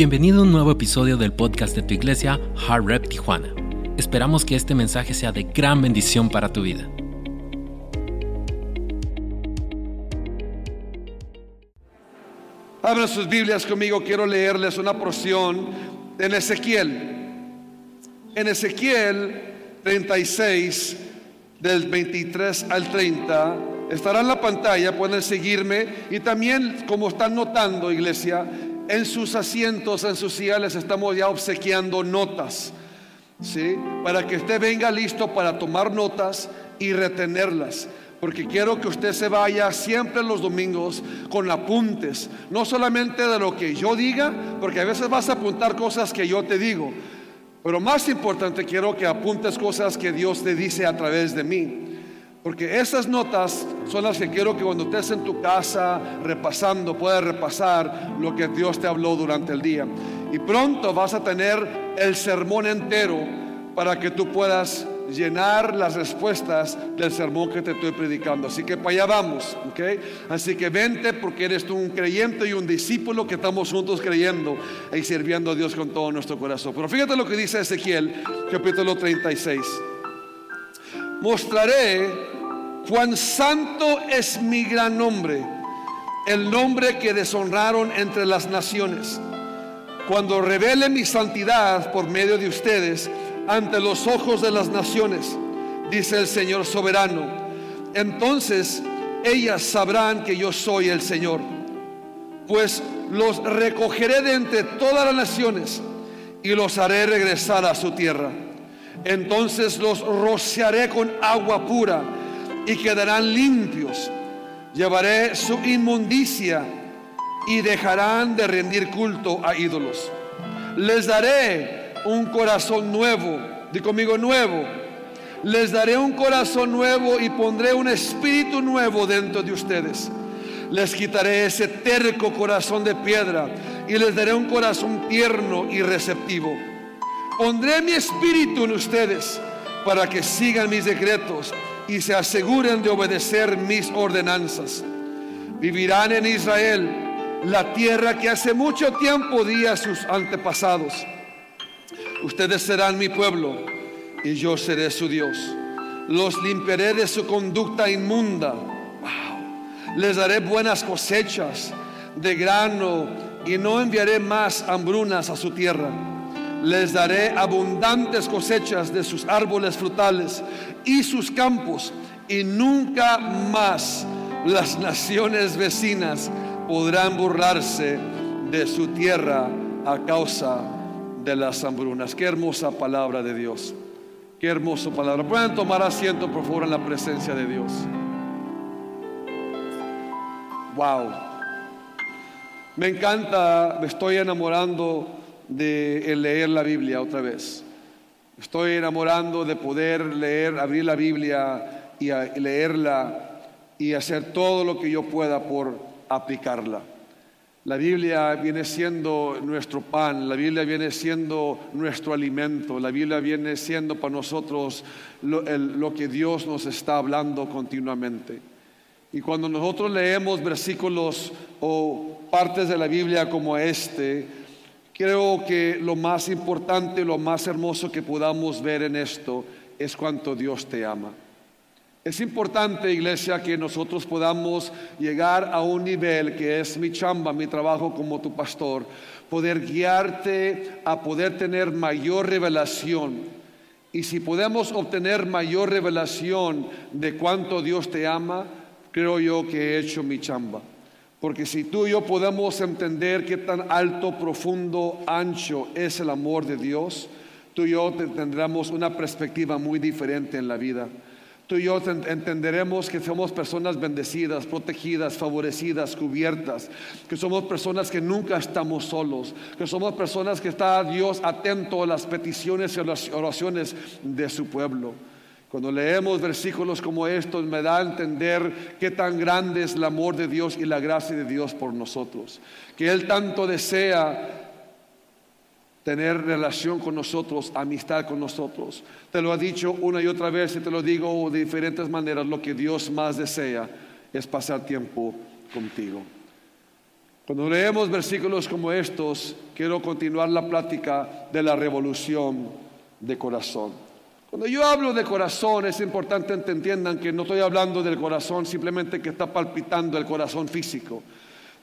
Bienvenido a un nuevo episodio del podcast de tu iglesia, Hard Rep Tijuana. Esperamos que este mensaje sea de gran bendición para tu vida. Abran sus Biblias conmigo, quiero leerles una porción en Ezequiel. En Ezequiel 36, del 23 al 30, estará en la pantalla, pueden seguirme y también, como están notando, iglesia, en sus asientos, en sus sillas, estamos ya obsequiando notas, ¿sí? Para que usted venga listo para tomar notas y retenerlas porque quiero que usted se vaya siempre los domingos con apuntes, no solamente de lo que yo diga, porque a veces vas a apuntar cosas que yo te digo, pero más importante quiero que apuntes cosas que Dios te dice a través de mí. Porque esas notas son las que quiero que cuando estés en tu casa repasando, puedas repasar lo que Dios te habló durante el día. Y pronto vas a tener el sermón entero para que tú puedas llenar las respuestas del sermón que te estoy predicando. Así que para allá vamos, ¿ok? Así que vente porque eres tú un creyente y un discípulo que estamos juntos creyendo y sirviendo a Dios con todo nuestro corazón. Pero fíjate lo que dice Ezequiel, capítulo 36. Mostraré cuán santo es mi gran nombre, el nombre que deshonraron entre las naciones. Cuando revele mi santidad por medio de ustedes, ante los ojos de las naciones, dice el Señor soberano. Entonces ellas sabrán que yo soy el Señor, pues los recogeré de entre todas las naciones y los haré regresar a su tierra. Entonces los rociaré con agua pura y quedarán limpios. Llevaré su inmundicia y dejarán de rendir culto a ídolos. Les daré un corazón nuevo. Di conmigo nuevo. Les daré un corazón nuevo y pondré un espíritu nuevo dentro de ustedes. Les quitaré ese terco corazón de piedra y les daré un corazón tierno y receptivo. Pondré mi espíritu en ustedes para que sigan mis decretos y se aseguren de obedecer mis ordenanzas. Vivirán en Israel, la tierra que hace mucho tiempo di a sus antepasados Ustedes serán mi pueblo y yo seré su Dios. Los limpiaré de su conducta inmunda. Les daré buenas cosechas de grano y no enviaré más hambrunas a su tierra. Les daré abundantes cosechas de sus árboles frutales y sus campos y nunca más las naciones vecinas podrán burlarse de su tierra a causa de las hambrunas. Qué hermosa palabra de Dios. Qué hermosa palabra. Pueden tomar asiento, por favor, en la presencia de Dios. Wow. Me encanta, me estoy enamorando de leer la Biblia otra vez. Estoy enamorando de poder leer, abrir la Biblia y leerla y hacer todo lo que yo pueda por aplicarla. La Biblia viene siendo nuestro pan, la Biblia viene siendo nuestro alimento, la Biblia viene siendo para nosotros lo, que Dios nos está hablando continuamente. Y cuando nosotros leemos versículos o partes de la Biblia como este, creo que lo más importante, lo más hermoso que podamos ver en esto es cuánto Dios te ama. Es importante, iglesia, que nosotros podamos llegar a un nivel que es mi chamba, mi trabajo como tu pastor, poder guiarte a poder tener mayor revelación. Y si podemos obtener mayor revelación de cuánto Dios te ama, creo yo que he hecho mi chamba. Porque si tú y yo podemos entender qué tan alto, profundo, ancho es el amor de Dios, tú y yo tendremos una perspectiva muy diferente en la vida tú y yo entenderemos que somos personas bendecidas, protegidas, favorecidas, cubiertas, que somos personas que nunca estamos solos, que somos personas que está Dios atento a las peticiones y a las oraciones de su pueblo. Cuando leemos versículos como estos me da a entender qué tan grande es el amor de Dios y la gracia de Dios por nosotros, que Él tanto desea tener relación con nosotros, amistad con nosotros. Te lo ha dicho una y otra vez y te lo digo de diferentes maneras. Lo que Dios más desea es pasar tiempo contigo. Cuando leemos versículos como estos, quiero continuar la plática de la revolución de corazón. Cuando yo hablo de corazón, es importante que entiendan que no estoy hablando del corazón simplemente que está palpitando el corazón físico.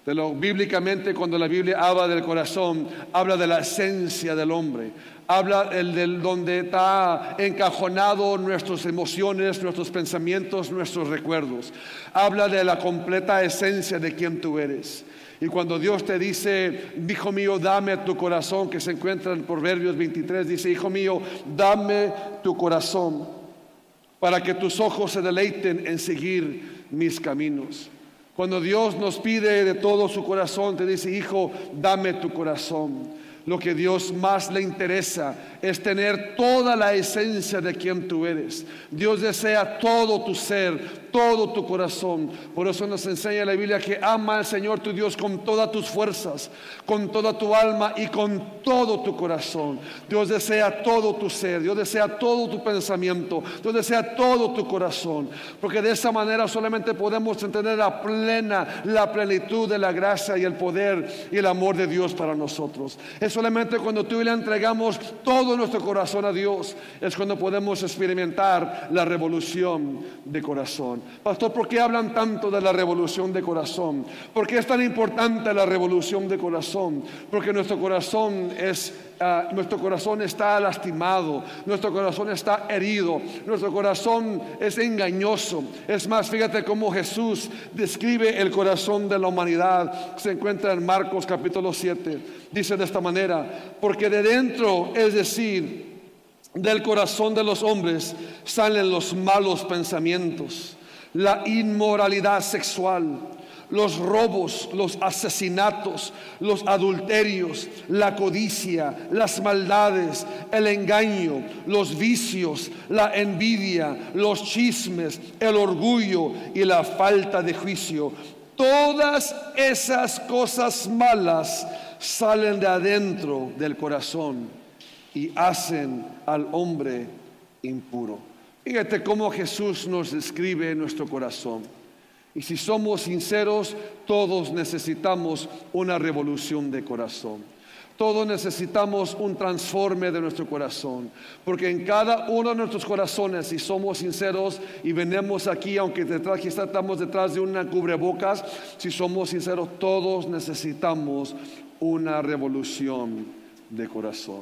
De lo, bíblicamente, cuando la Biblia habla del corazón, habla de la esencia del hombre, habla el del donde está encajonado nuestras emociones, nuestros pensamientos, nuestros recuerdos. Habla de la completa esencia de quien tú eres. Y cuando Dios te dice, hijo mío, dame tu corazón, que se encuentra en Proverbios 23, dice, hijo mío, dame tu corazón para que tus ojos se deleiten en seguir mis caminos. Cuando Dios nos pide de todo su corazón, te dice, hijo, dame tu corazón. Lo que Dios más le interesa es tener toda la esencia de quien tú eres. Dios desea todo tu ser, todo tu corazón. Por eso nos enseña la Biblia que ama al Señor tu Dios con todas tus fuerzas, con toda tu alma y con todo tu corazón. Dios desea todo tu ser, Dios desea todo tu pensamiento, Dios desea todo tu corazón. Porque de esa manera solamente podemos entender la plena, la plenitud de la gracia y el poder y el amor de Dios para nosotros. Es solamente cuando tú le entregamos todo nuestro corazón a Dios, es cuando podemos experimentar la revolución de corazón. Pastor, ¿por qué hablan tanto de la revolución de corazón? ¿Por qué es tan importante la revolución de corazón? Porque nuestro corazón es ah, nuestro corazón está lastimado, nuestro corazón está herido, nuestro corazón es engañoso. Es más, fíjate cómo Jesús describe el corazón de la humanidad. Se encuentra en Marcos capítulo 7. Dice de esta manera, porque de dentro, es decir, del corazón de los hombres, salen los malos pensamientos la inmoralidad sexual, los robos, los asesinatos, los adulterios, la codicia, las maldades, el engaño, los vicios, la envidia, los chismes, el orgullo y la falta de juicio. Todas esas cosas malas salen de adentro del corazón y hacen al hombre impuro. Fíjate cómo Jesús nos describe nuestro corazón. Y si somos sinceros, todos necesitamos una revolución de corazón. Todos necesitamos un transforme de nuestro corazón, porque en cada uno de nuestros corazones, si somos sinceros y venimos aquí, aunque detrás, quizá estamos detrás de una cubrebocas, si somos sinceros, todos necesitamos una revolución de corazón.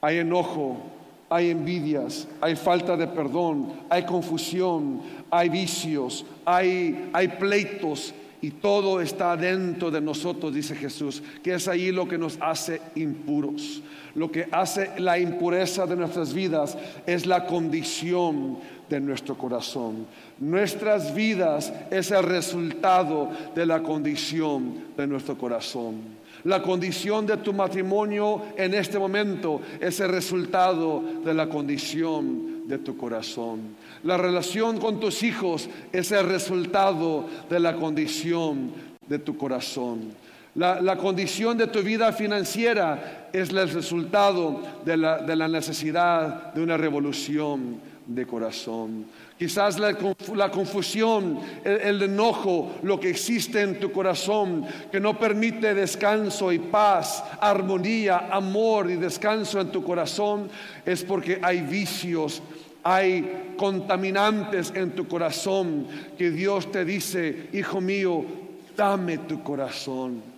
Hay enojo, hay envidias, hay falta de perdón, hay confusión, hay vicios, hay, pleitos y todo está dentro de nosotros, dice Jesús, que es ahí lo que nos hace impuros. Lo que hace la impureza de nuestras vidas es la condición de nuestro corazón. Nuestras vidas es el resultado de la condición de nuestro corazón. La condición de tu matrimonio en este momento es el resultado de la condición de tu corazón. La relación con tus hijos es el resultado de la condición de tu corazón. La, condición de tu vida financiera es el resultado de la, de la necesidad de una revolución de corazón. Quizás la, confusión, el, enojo, lo que existe en tu corazón, que no permite descanso y paz, armonía, amor y descanso en tu corazón, es porque hay vicios, hay contaminantes en tu corazón que Dios te dice, hijo mío, dame tu corazón.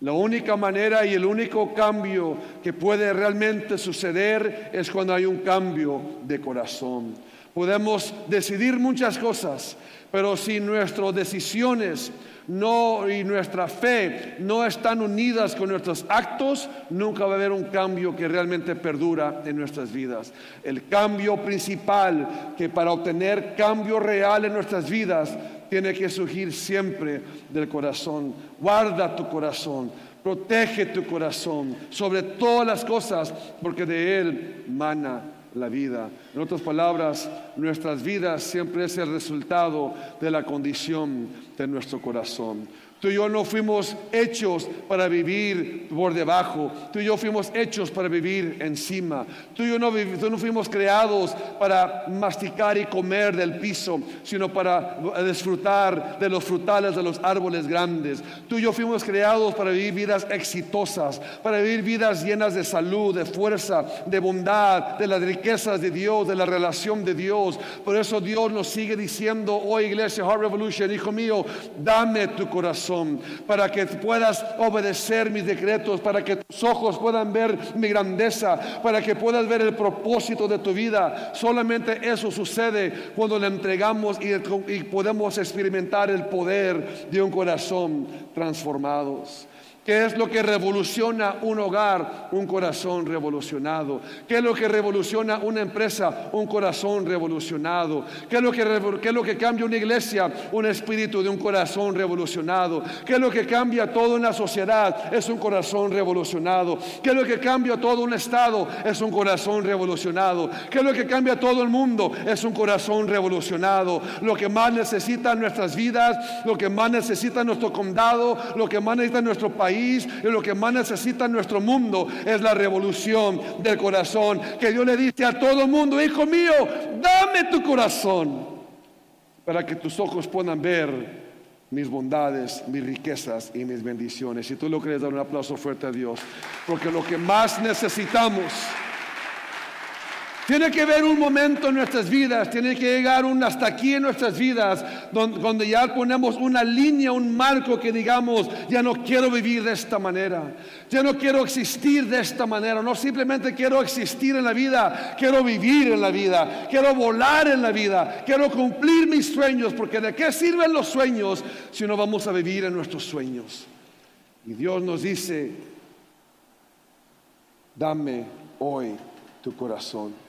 La única manera y el único cambio que puede realmente suceder es cuando hay un cambio de corazón. Podemos decidir muchas cosas, pero si nuestras decisiones no, y nuestra fe no están unidas con nuestros actos, nunca va a haber un cambio que realmente perdura en nuestras vidas. El cambio principal que para obtener cambio real en nuestras vidas tiene que surgir siempre del corazón. Guarda tu corazón, protege tu corazón sobre todas las cosas, porque de él mana la vida. En otras palabras, nuestras vidas siempre es el resultado de la condición de nuestro corazón. Tú y yo no fuimos hechos para vivir por debajo. Tú y yo fuimos hechos para vivir encima. Tú y yo no, no fuimos creados para masticar y comer del piso, sino para disfrutar de los frutales de los árboles grandes. Tú y yo fuimos creados para vivir vidas exitosas, para vivir vidas llenas de salud, de fuerza, de bondad, de las riquezas de Dios, de la relación de Dios. Por eso Dios nos sigue diciendo hoy, iglesia Heart Revolution, hijo mío, dame tu corazón para que puedas obedecer mis decretos, para que tus ojos puedan ver mi grandeza, para que puedas ver el propósito de tu vida. Solamente eso sucede cuando le entregamos y, y podemos experimentar el poder de un corazón transformados. ¿Qué es lo que revoluciona un hogar? Un corazón revolucionado. ¿Qué es lo que revoluciona una empresa? Un corazón revolucionado. ¿Qué es lo que, qué es lo que cambia una iglesia? Un espíritu de un corazón revolucionado. ¿Qué es lo que cambia toda una sociedad? Es un corazón revolucionado. ¿Qué es lo que cambia todo un estado? Es un corazón revolucionado. ¿Qué es lo que cambia todo el mundo? Es un corazón revolucionado. Lo que más necesita nuestras vidas, lo que más necesita nuestro condado, lo que más necesita nuestro país y lo que más necesita nuestro mundo es la revolución del corazón. Que Dios le dice a todo mundo, hijo mío, dame tu corazón para que tus ojos puedan ver mis bondades, mis riquezas y mis bendiciones. Si tú lo quieres dar un aplauso fuerte a Dios, porque lo que más necesitamos tiene que haber un momento en nuestras vidas, tiene que llegar un hasta aquí en nuestras vidas, donde, ya ponemos una línea, un marco que digamos, ya no quiero vivir de esta manera, ya no quiero existir de esta manera, no simplemente quiero existir en la vida, quiero vivir en la vida, quiero volar en la vida, quiero cumplir mis sueños, porque de qué sirven los sueños si no vamos a vivir en nuestros sueños. Y Dios nos dice, dame hoy tu corazón.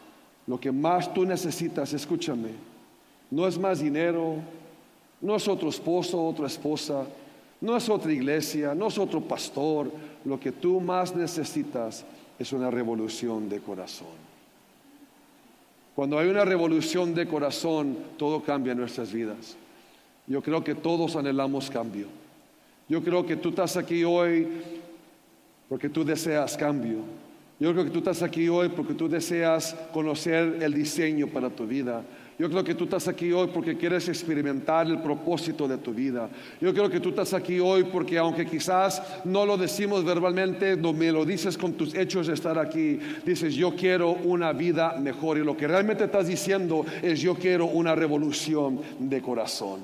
Lo que más tú necesitas, escúchame, no es más dinero, no es otro esposo, otra esposa, no es otra iglesia, no es otro pastor. Lo que tú más necesitas es una revolución de corazón. Cuando hay una revolución de corazón, todo cambia en nuestras vidas. Yo creo que todos anhelamos cambio. Yo creo que tú estás aquí hoy porque tú deseas cambio. Yo creo que tú estás aquí hoy porque tú deseas conocer el diseño para tu vida. Yo creo que tú estás aquí hoy porque quieres experimentar el propósito de tu vida. Yo creo que tú estás aquí hoy porque aunque quizás no lo decimos verbalmente, no me lo dices con tus hechos de estar aquí, dices yo quiero una vida mejor y lo que realmente estás diciendo es yo quiero una revolución de corazón.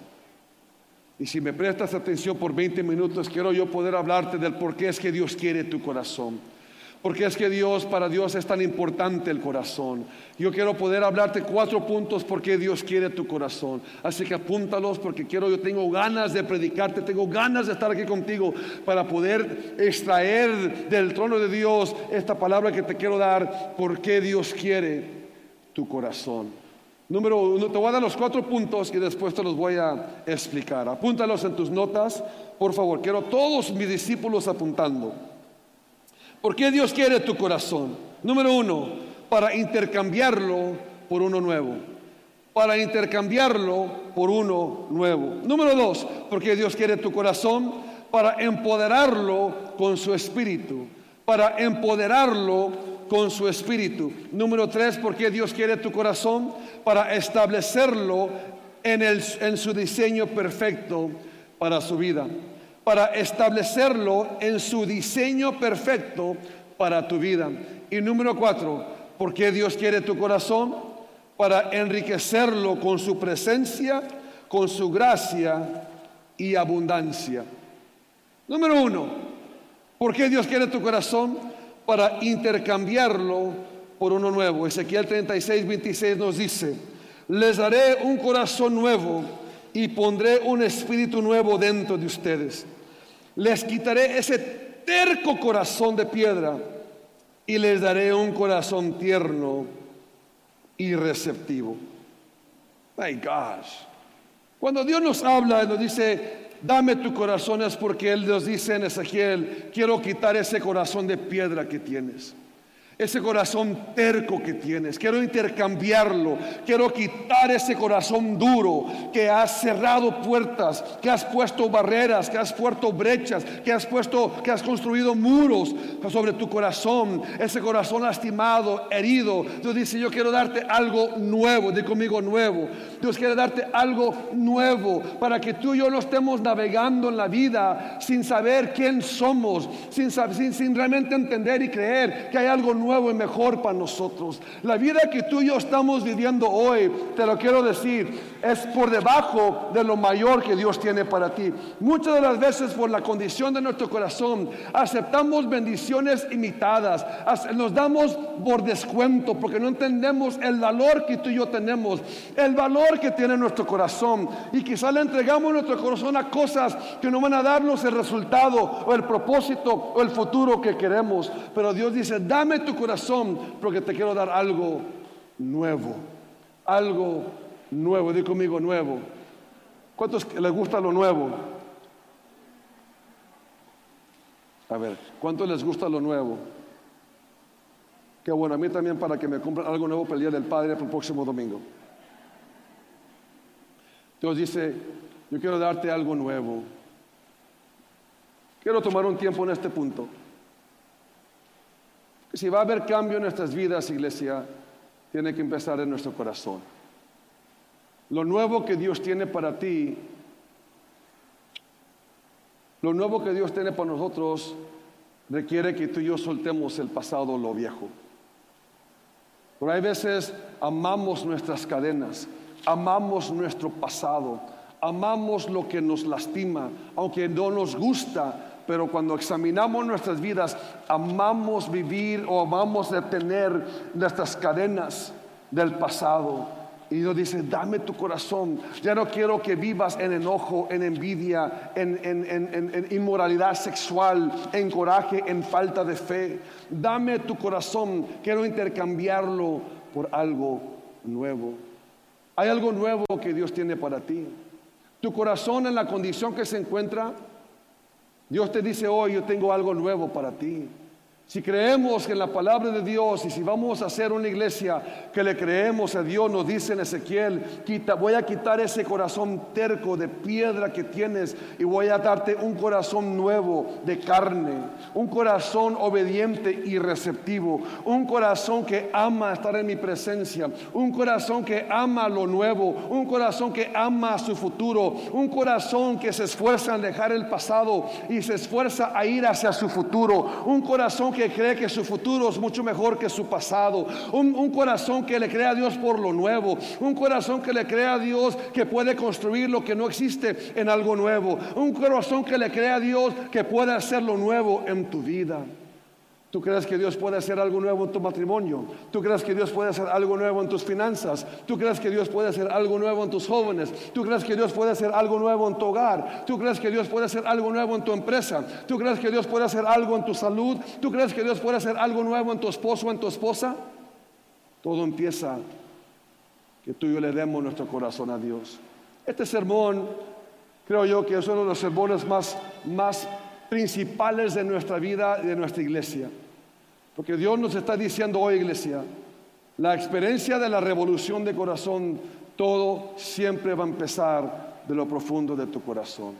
Y si me prestas atención por 20 minutos, quiero yo poder hablarte del por qué es que Dios quiere tu corazón. Porque es que Dios, para Dios es tan importante el corazón. Yo quiero poder hablarte cuatro puntos porque Dios quiere tu corazón. Así que apúntalos porque quiero, yo tengo ganas de predicarte, tengo ganas de estar aquí contigo para poder extraer del trono de Dios esta palabra que te quiero dar, porque Dios quiere tu corazón. Número uno, te voy a dar los cuatro puntos y después te los voy a explicar. Apúntalos en tus notas, por favor. Quiero todos mis discípulos apuntando. ¿Por qué Dios quiere tu corazón? Número uno, para intercambiarlo por uno nuevo. Para intercambiarlo por uno nuevo. Número dos, porque Dios quiere tu corazón para empoderarlo con su espíritu. Para empoderarlo con su espíritu. Número tres, porque Dios quiere tu corazón para establecerlo en, en su diseño perfecto para su vida para establecerlo en su diseño perfecto para tu vida. Y número cuatro, ¿por qué Dios quiere tu corazón? Para enriquecerlo con su presencia, con su gracia y abundancia. Número uno, ¿por qué Dios quiere tu corazón? Para intercambiarlo por uno nuevo. Ezequiel 36, 26 nos dice, les daré un corazón nuevo y pondré un espíritu nuevo dentro de ustedes. Les quitaré ese terco corazón de piedra y les daré un corazón tierno y receptivo. My gosh. Cuando Dios nos habla y nos dice, dame tu corazón, es porque Él nos dice en Ezequiel, quiero quitar ese corazón de piedra que tienes. Ese corazón terco que tienes. Quiero intercambiarlo. Quiero quitar ese corazón duro que has cerrado puertas, que has puesto barreras, que has puesto brechas, que has puesto, que has construido muros sobre tu corazón. Ese corazón lastimado, herido. Dios dice, yo quiero darte algo nuevo. Di conmigo nuevo. Dios quiere darte algo nuevo para que tú y yo no estemos navegando en la vida sin saber quién somos, sin, sin, sin realmente entender y creer que hay algo nuevo nuevo y mejor para nosotros. La vida que tú y yo estamos viviendo hoy, te lo quiero decir, es por debajo de lo mayor que Dios tiene para ti. Muchas de las veces por la condición de nuestro corazón aceptamos bendiciones imitadas, nos damos por descuento porque no entendemos el valor que tú y yo tenemos, el valor que tiene nuestro corazón y quizá le entregamos nuestro corazón a cosas que no van a darnos el resultado o el propósito o el futuro que queremos. Pero Dios dice, dame tu corazón porque te quiero dar algo nuevo, algo nuevo. Di conmigo nuevo. ¿Cuántos les gusta lo nuevo? A ver, ¿cuántos les gusta lo nuevo? Qué bueno, a mí también para que me compren algo nuevo para el Día del Padre para el próximo domingo. Dios dice, yo quiero darte algo nuevo. Quiero tomar un tiempo en este punto. Si va a haber cambio en nuestras vidas, iglesia, tiene que empezar en nuestro corazón. Lo nuevo que Dios tiene para ti, lo nuevo que Dios tiene para nosotros, requiere que tú y yo soltemos el pasado, lo viejo. Pero hay veces amamos nuestras cadenas, amamos nuestro pasado, amamos lo que nos lastima, aunque no nos gusta, pero cuando examinamos nuestras vidas, amamos vivir o amamos detener nuestras cadenas del pasado. Y Dios dice, dame tu corazón. Ya no quiero que vivas en enojo, en envidia, en, en, inmoralidad sexual, en coraje, en falta de fe. Dame tu corazón. Quiero intercambiarlo por algo nuevo. Hay algo nuevo que Dios tiene para ti. Tu corazón en la condición que se encuentra Dios te dice hoy, yo tengo algo nuevo para ti. Si creemos en la palabra de Dios y si vamos a hacer una iglesia que le creemos a Dios, nos dice en Ezequiel, voy a quitar ese corazón terco de piedra que tienes y voy a darte un corazón nuevo de carne, un corazón obediente y receptivo, un corazón que ama estar en mi presencia, un corazón que ama lo nuevo, un corazón que ama su futuro, un corazón que se esfuerza en dejar el pasado y se esfuerza a ir hacia su futuro, un corazón que cree que su futuro es mucho mejor que su pasado. Un, corazón que le cree a Dios por lo nuevo. Un corazón que le cree a Dios que puede construir lo que no existe en algo nuevo. Un corazón que le cree a Dios que puede hacer lo nuevo en tu vida. ¿Tú crees que Dios puede hacer algo nuevo en tu matrimonio? ¿Tú crees que Dios puede hacer algo nuevo en tus finanzas? ¿Tú crees que Dios puede hacer algo nuevo en tus jóvenes? ¿Tú crees que Dios puede hacer algo nuevo en tu hogar? ¿Tú crees que Dios puede hacer algo nuevo en tu empresa? ¿Tú crees que Dios puede hacer algo en tu salud? ¿Tú crees que Dios puede hacer algo nuevo en tu esposo o en tu esposa? Todo empieza que tú y yo le demos nuestro corazón a Dios. Este sermón, creo yo que es uno de los sermones más, más principales de nuestra vida y de nuestra iglesia. Porque Dios nos está diciendo hoy, iglesia, la experiencia de la revolución de corazón, todo siempre va a empezar de lo profundo de tu corazón.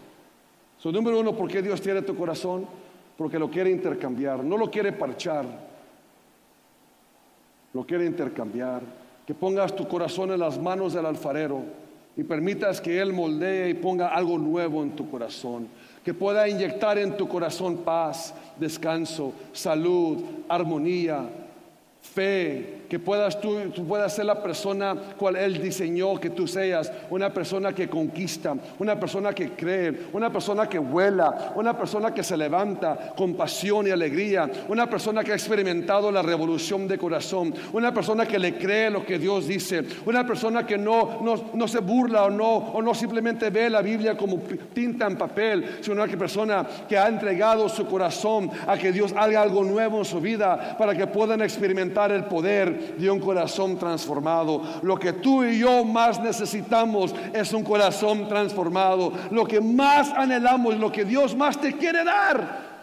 So, número uno, ¿por qué Dios tiene tu corazón? Porque lo quiere intercambiar, no lo quiere parchar, lo quiere intercambiar. Que pongas tu corazón en las manos del alfarero y permitas que Él moldee y ponga algo nuevo en tu corazón que pueda inyectar en tu corazón paz, descanso, salud, armonía, fe, que puedas tú, puedas ser la persona cual Él diseñó que tú seas, una persona que conquista, una persona que cree, una persona que vuela, una persona que se levanta con pasión y alegría, una persona que ha experimentado la revolución de corazón, una persona que le cree lo que Dios dice, una persona que no, no, se burla o no, o no simplemente ve la Biblia como tinta en papel, sino una persona que ha entregado su corazón a que Dios haga algo nuevo en su vida para que puedan experimentar el poder de un corazón transformado. Lo que tú y yo más necesitamos es un corazón transformado. Lo que más anhelamos, lo que Dios más te quiere dar,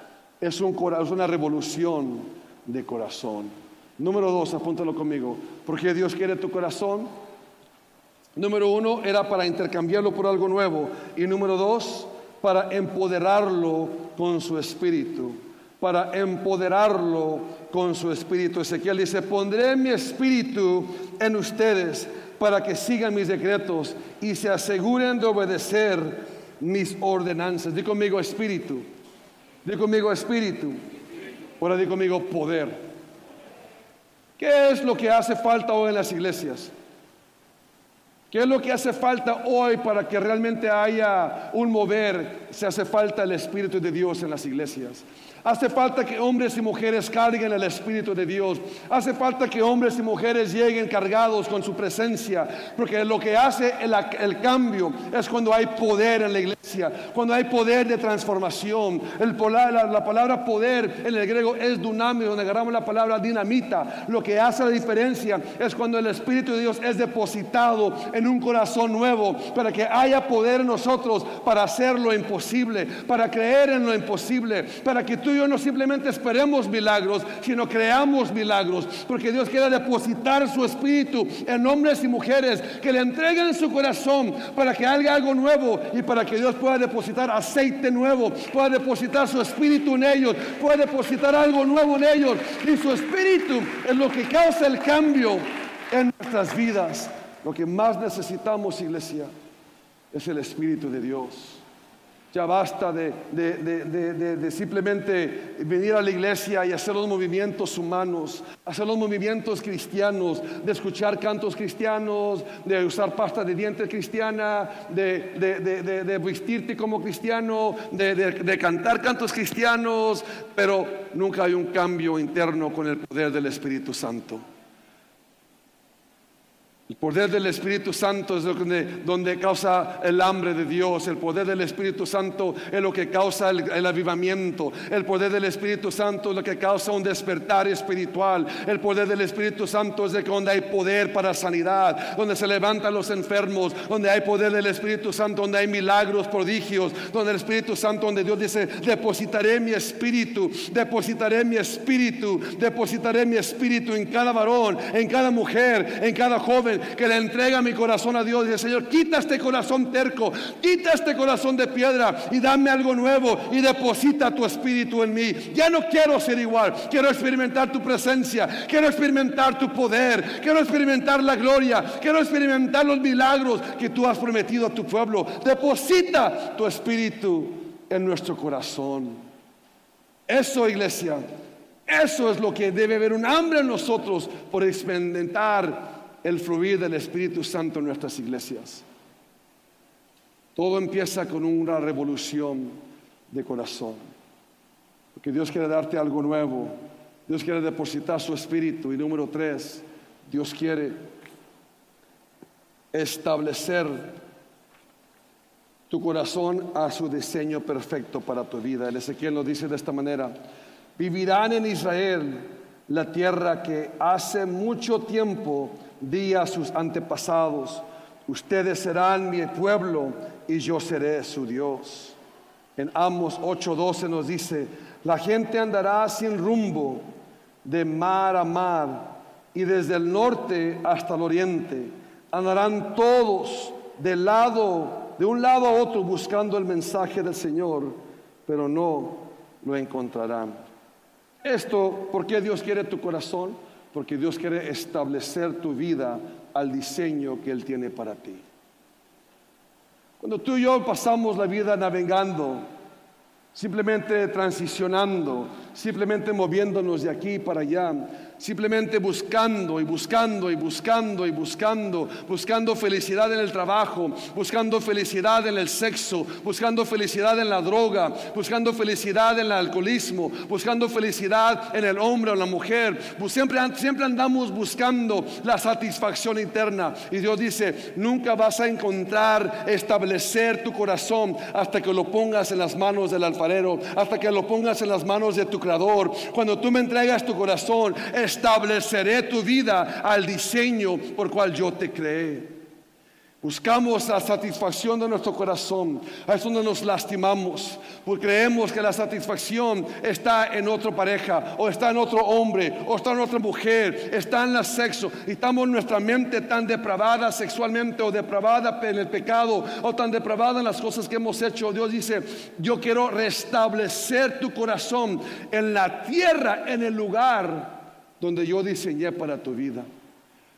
es, un, es una revolución de corazón. Número dos, apúntalo conmigo. Porque Dios quiere tu corazón. Número uno era para intercambiarlo por algo nuevo. Y número dos, para empoderarlo con su espíritu. Para empoderarlo con su espíritu. Ezequiel dice, pondré mi espíritu en ustedes para que sigan mis decretos y se aseguren de obedecer mis ordenanzas. Di conmigo espíritu. Di conmigo espíritu. Ahora di conmigo poder. ¿Qué es lo que hace falta hoy en las iglesias? ¿Qué es lo que hace falta hoy para que realmente haya un mover? Se hace falta el Espíritu de Dios en las iglesias. Hace falta que hombres y mujeres carguen el Espíritu de Dios. Hace falta que hombres y mujeres lleguen cargados con su presencia. Porque lo que hace el, cambio es cuando hay poder en la iglesia, cuando hay poder de transformación. El, la, la, palabra poder en el griego es dunamio, donde agarramos la palabra dinamita. Lo que hace la diferencia es cuando el Espíritu de Dios es depositado en un corazón nuevo, para que haya poder en nosotros para hacer lo imposible, para creer en lo imposible, para que tú y yo no simplemente esperemos milagros, sino creamos milagros, porque Dios quiere depositar su espíritu en hombres y mujeres que le entreguen su corazón para que haga algo nuevo y para que Dios pueda depositar aceite nuevo, pueda depositar su espíritu en ellos, pueda depositar algo nuevo en ellos. Y su espíritu es lo que causa el cambio en nuestras vidas. Lo que más necesitamos, iglesia, es el Espíritu de Dios. Ya basta de, simplemente venir a la iglesia y hacer los movimientos humanos, hacer los movimientos cristianos, de escuchar cantos cristianos, de usar pasta de dientes cristiana, de, vestirte como cristiano, de cantar cantos cristianos, pero nunca hay un cambio interno con el poder del Espíritu Santo. El poder del Espíritu Santo es donde, causa el hambre de Dios. El poder del Espíritu Santo es lo que causa el, avivamiento. El poder del Espíritu Santo es lo que causa un despertar espiritual. El poder del Espíritu Santo es de donde hay poder para sanidad, donde se levantan los enfermos, donde hay poder del Espíritu Santo, donde hay milagros, prodigios, donde el Espíritu Santo, donde Dios dice, depositaré mi espíritu, depositaré mi espíritu, depositaré mi espíritu en cada varón, en cada mujer, en cada joven que le entrega mi corazón a Dios. Dice, Señor, quita este corazón terco, quita este corazón de piedra y dame algo nuevo y deposita tu espíritu en mí. Ya no quiero ser igual, quiero experimentar tu presencia, quiero experimentar tu poder, quiero experimentar la gloria, quiero experimentar los milagros que tú has prometido a tu pueblo. Deposita tu espíritu en nuestro corazón. Eso, iglesia, eso es lo que debe haber un hambre en nosotros por experimentar el fluir del Espíritu Santo en nuestras iglesias. Todo empieza con una revolución de corazón. Porque Dios quiere darte algo nuevo. Dios quiere depositar su espíritu. Y número tres, Dios quiere establecer tu corazón a su diseño perfecto para tu vida. El Ezequiel lo dice de esta manera. Vivirán en Israel la tierra que hace mucho tiempo di a sus antepasados, ustedes serán mi pueblo y yo seré su Dios. En Amos 8:12 nos dice, la gente andará sin rumbo de mar a mar y desde el norte hasta el oriente. Andarán todos de lado, de un lado a otro buscando el mensaje del Señor, pero no lo encontrarán. Esto, ¿por qué Dios quiere tu corazón? Porque Dios quiere establecer tu vida al diseño que Él tiene para ti. Cuando tú y yo pasamos la vida navegando, simplemente transicionando, simplemente moviéndonos de aquí para allá, simplemente buscando y buscando y buscando y buscando, buscando felicidad en el trabajo, buscando felicidad en el sexo, buscando felicidad en la droga, buscando felicidad en el alcoholismo, buscando felicidad en el hombre o la mujer. Siempre, siempre andamos buscando la satisfacción interna. Y Dios dice, nunca vas a encontrar establecer tu corazón hasta que lo pongas en las manos del alfarero, hasta que lo pongas en las manos de tu creador. Cuando tú me entregas tu corazón, estableceré tu vida al diseño por cual yo te creé. Buscamos la satisfacción de nuestro corazón. Es donde nos lastimamos. Porque creemos que la satisfacción está en otra pareja, o está en otro hombre, o está en otra mujer, está en el sexo. Y estamos nuestra mente tan depravada sexualmente, o depravada en el pecado, o tan depravada en las cosas que hemos hecho. Dios dice: Yo quiero restablecer tu corazón en la tierra, en el lugar donde yo diseñé para tu vida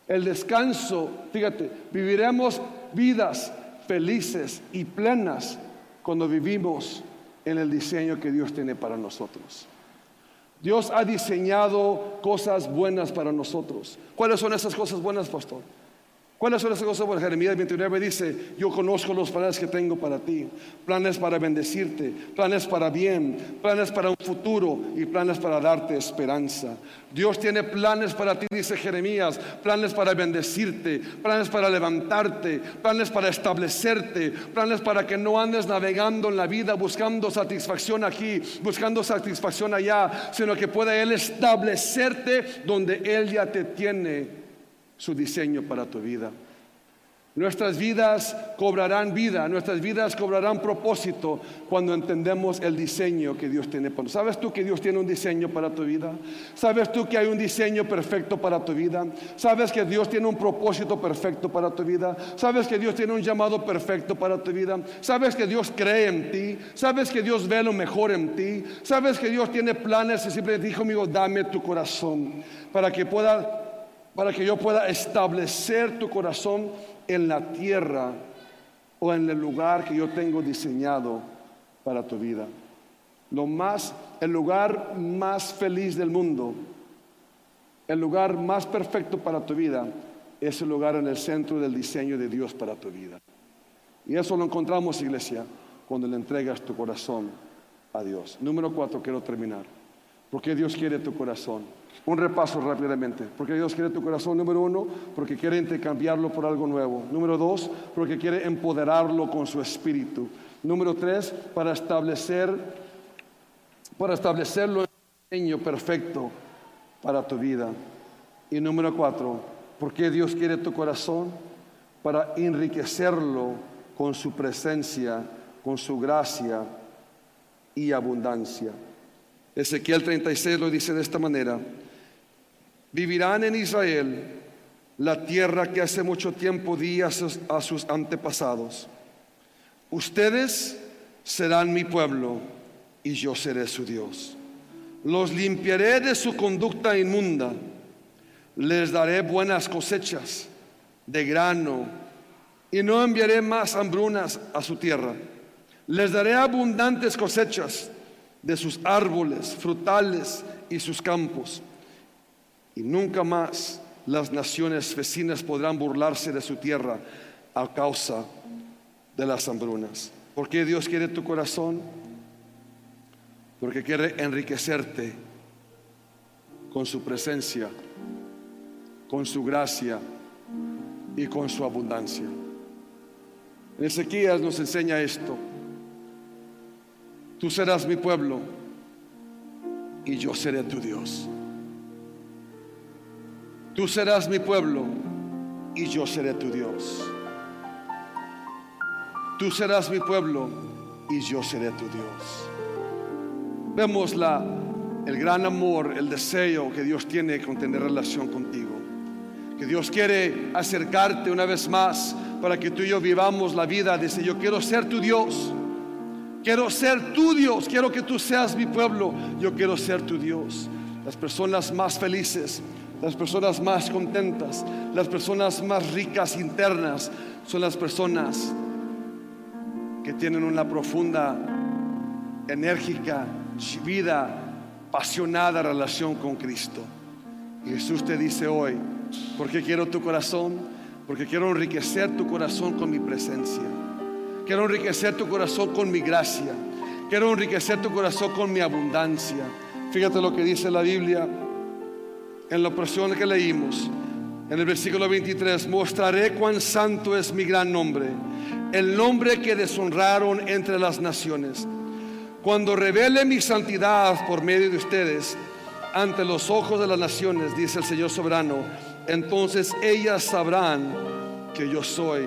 el descanso, fíjate, viviremos vidas felices y plenas cuando vivimos en el diseño que Dios tiene para nosotros. Dios ha diseñado cosas buenas para nosotros. ¿Cuáles son esas cosas buenas, pastor? ¿Cuáles son esas cosas? Bueno, Jeremías 29 dice, yo conozco los planes que tengo para ti, planes para bendecirte, planes para bien, planes para un futuro y planes para darte esperanza. Dios tiene planes para ti, dice Jeremías, planes para bendecirte, planes para levantarte, planes para establecerte, planes para que no andes navegando en la vida buscando satisfacción aquí, buscando satisfacción allá, sino que pueda Él establecerte donde Él ya te tiene su diseño para tu vida. Nuestras vidas cobrarán vida, nuestras vidas cobrarán propósito cuando entendemos el diseño que Dios tiene para. ¿Sabes tú que Dios tiene un diseño para tu vida? ¿Sabes tú que hay un diseño perfecto para tu vida? ¿Sabes que Dios tiene un propósito perfecto para tu vida? ¿Sabes que Dios tiene un llamado perfecto para tu vida? ¿Sabes que Dios cree en ti? ¿Sabes que Dios ve lo mejor en ti? ¿Sabes que Dios tiene planes y siempre dijo, amigo, dame tu corazón para que pueda para que yo pueda establecer tu corazón en la tierra o en el lugar que yo tengo diseñado para tu vida. Lo más, el lugar más feliz del mundo, el lugar más perfecto para tu vida, es el lugar en el centro del diseño de Dios para tu vida. Y eso lo encontramos, iglesia, cuando le entregas tu corazón a Dios. Número cuatro, quiero terminar. Porque Dios quiere tu corazón. Un repaso rápidamente. Porque Dios quiere tu corazón, número uno, porque quiere intercambiarlo por algo nuevo. Número dos, porque quiere empoderarlo con su espíritu. Número tres, para establecer, para establecerlo en un diseño perfecto para tu vida. Y número cuatro, porque Dios quiere tu corazón para enriquecerlo con su presencia, con su gracia y abundancia. Ezequiel 36 lo dice de esta manera vivirán en Israel la tierra que hace mucho tiempo di a sus, a sus antepasados. Ustedes serán mi pueblo y yo seré su Dios. Los limpiaré de su conducta inmunda. Les daré buenas cosechas de grano y no enviaré más hambrunas a su tierra. Les daré abundantes cosechas de sus árboles frutales y sus campos y nunca más las naciones vecinas podrán burlarse de su tierra a causa de las hambrunas. ¿Por qué Dios quiere tu corazón? Porque quiere enriquecerte con su presencia, con su gracia y con su abundancia. En Ezequías nos enseña esto. Tú serás mi pueblo y yo seré tu Dios. Tú serás mi pueblo y yo seré tu Dios. Tú serás mi pueblo y yo seré tu Dios. Vemos la, el gran amor, el deseo que Dios tiene con tener relación contigo. Que Dios quiere acercarte una vez más para que tú y yo vivamos la vida. Dice, yo quiero ser tu Dios. Quiero ser tu Dios. Quiero que tú seas mi pueblo. Yo quiero ser tu Dios. Las personas más felices las personas más contentas, las personas más ricas internas, son las personas que tienen una profunda, enérgica vida, apasionada relación con Cristo. Jesús te dice hoy, porque quiero tu corazón, porque quiero enriquecer tu corazón con mi presencia. Quiero enriquecer tu corazón con mi gracia. Quiero enriquecer tu corazón con mi abundancia. Fíjate lo que dice la Biblia en la porción que leímos, en el versículo 23, mostraré cuán santo es mi gran nombre, el nombre que deshonraron entre las naciones. Cuando revele mi santidad por medio de ustedes ante los ojos de las naciones, dice el Señor soberano, entonces ellas sabrán que yo soy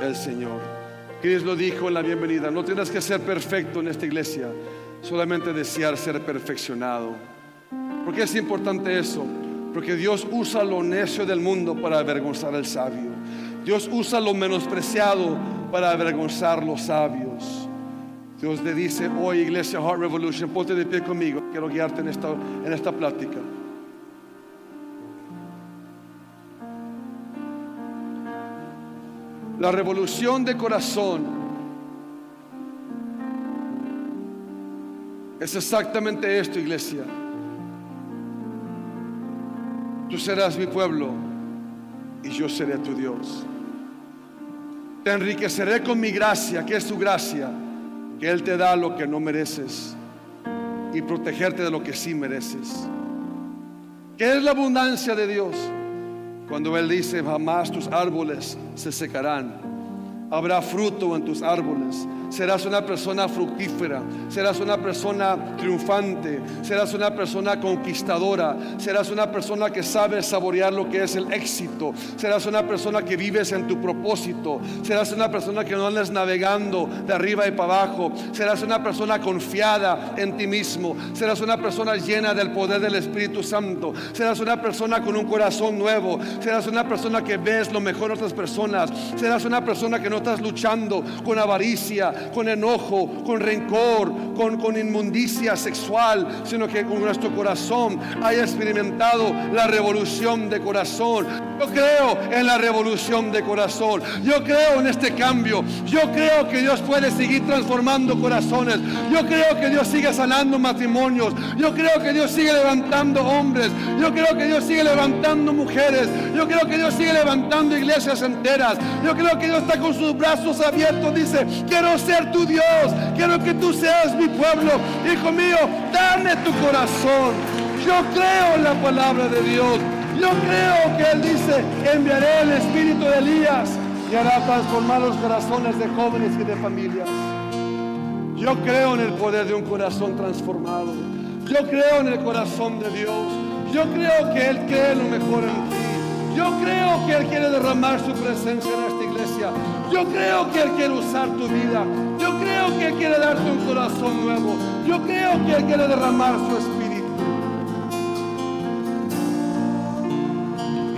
el Señor. Chris lo dijo en la bienvenida, no tienes que ser perfecto en esta iglesia, solamente desear ser perfeccionado. ¿Por qué es importante eso? Porque Dios usa lo necio del mundo para avergonzar al sabio. Dios usa lo menospreciado para avergonzar los sabios. Dios le dice hoy, Iglesia Heart Revolution, ponte de pie conmigo. Quiero guiarte en esta, en esta plática. La revolución de corazón es exactamente esto, iglesia. Tú serás mi pueblo y yo seré tu Dios. Te enriqueceré con mi gracia, que es tu gracia, que Él te da lo que no mereces y protegerte de lo que sí mereces. ¿Qué es la abundancia de Dios? Cuando Él dice, jamás tus árboles se secarán, habrá fruto en tus árboles serás una persona fructífera, serás una persona triunfante, serás una persona conquistadora, serás una persona que sabe saborear lo que es el éxito, serás una persona que vives en tu propósito, serás una persona que no andas navegando de arriba y para abajo, serás una persona confiada en ti mismo, serás una persona llena del poder del Espíritu Santo, serás una persona con un corazón nuevo, serás una persona que ves lo mejor de otras personas, serás una persona que no estás luchando con avaricia, con enojo, con rencor, con, con inmundicia sexual, sino que con nuestro corazón haya experimentado la revolución de corazón. Yo creo en la revolución de corazón. Yo creo en este cambio. Yo creo que Dios puede seguir transformando corazones. Yo creo que Dios sigue sanando matrimonios. Yo creo que Dios sigue levantando hombres. Yo creo que Dios sigue levantando mujeres. Yo creo que Dios sigue levantando iglesias enteras. Yo creo que Dios está con sus brazos abiertos. Dice, quiero ser tu Dios. Quiero que tú seas mi pueblo. Hijo mío, dame tu corazón. Yo creo en la palabra de Dios. Yo creo que Él dice, enviaré el espíritu de Elías y hará transformar los corazones de jóvenes y de familias. Yo creo en el poder de un corazón transformado. Yo creo en el corazón de Dios. Yo creo que Él cree lo mejor en ti. Yo creo que Él quiere derramar su presencia en esta Yo creo que Él quiere usar tu vida. Yo creo que Él quiere darte un corazón nuevo. Yo creo que Él quiere derramar su espíritu.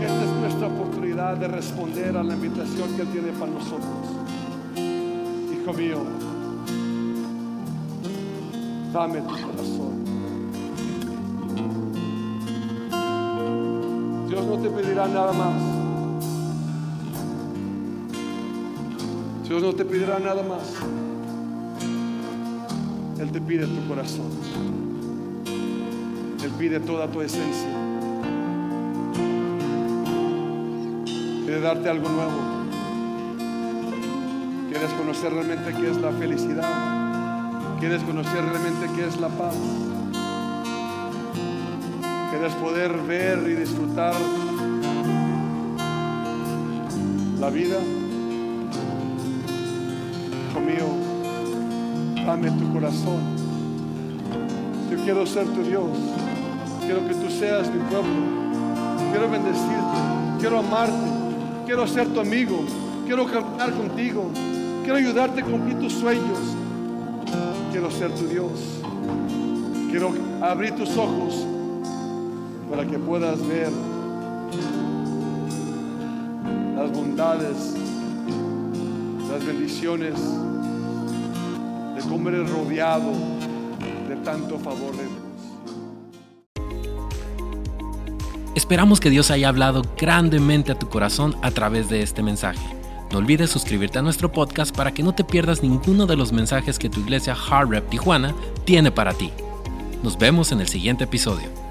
Esta es nuestra oportunidad de responder a la invitación que Él tiene para nosotros. Hijo mío, dame tu corazón. Dios no te pedirá nada más. Dios no te pedirá nada más. Él te pide tu corazón. Él pide toda tu esencia. Quiere darte algo nuevo. Quieres conocer realmente qué es la felicidad. Quieres conocer realmente qué es la paz. Quieres poder ver y disfrutar la vida. Mío, dame tu corazón. Yo quiero ser tu Dios. Quiero que tú seas mi pueblo. Quiero bendecirte. Quiero amarte. Quiero ser tu amigo. Quiero cantar contigo. Quiero ayudarte a cumplir tus sueños. Quiero ser tu Dios. Quiero abrir tus ojos para que puedas ver las bondades, las bendiciones cómo eres rodeado de tanto favor de Dios. Esperamos que Dios haya hablado grandemente a tu corazón a través de este mensaje. No olvides suscribirte a nuestro podcast para que no te pierdas ninguno de los mensajes que tu iglesia Hard Rep Tijuana tiene para ti. Nos vemos en el siguiente episodio.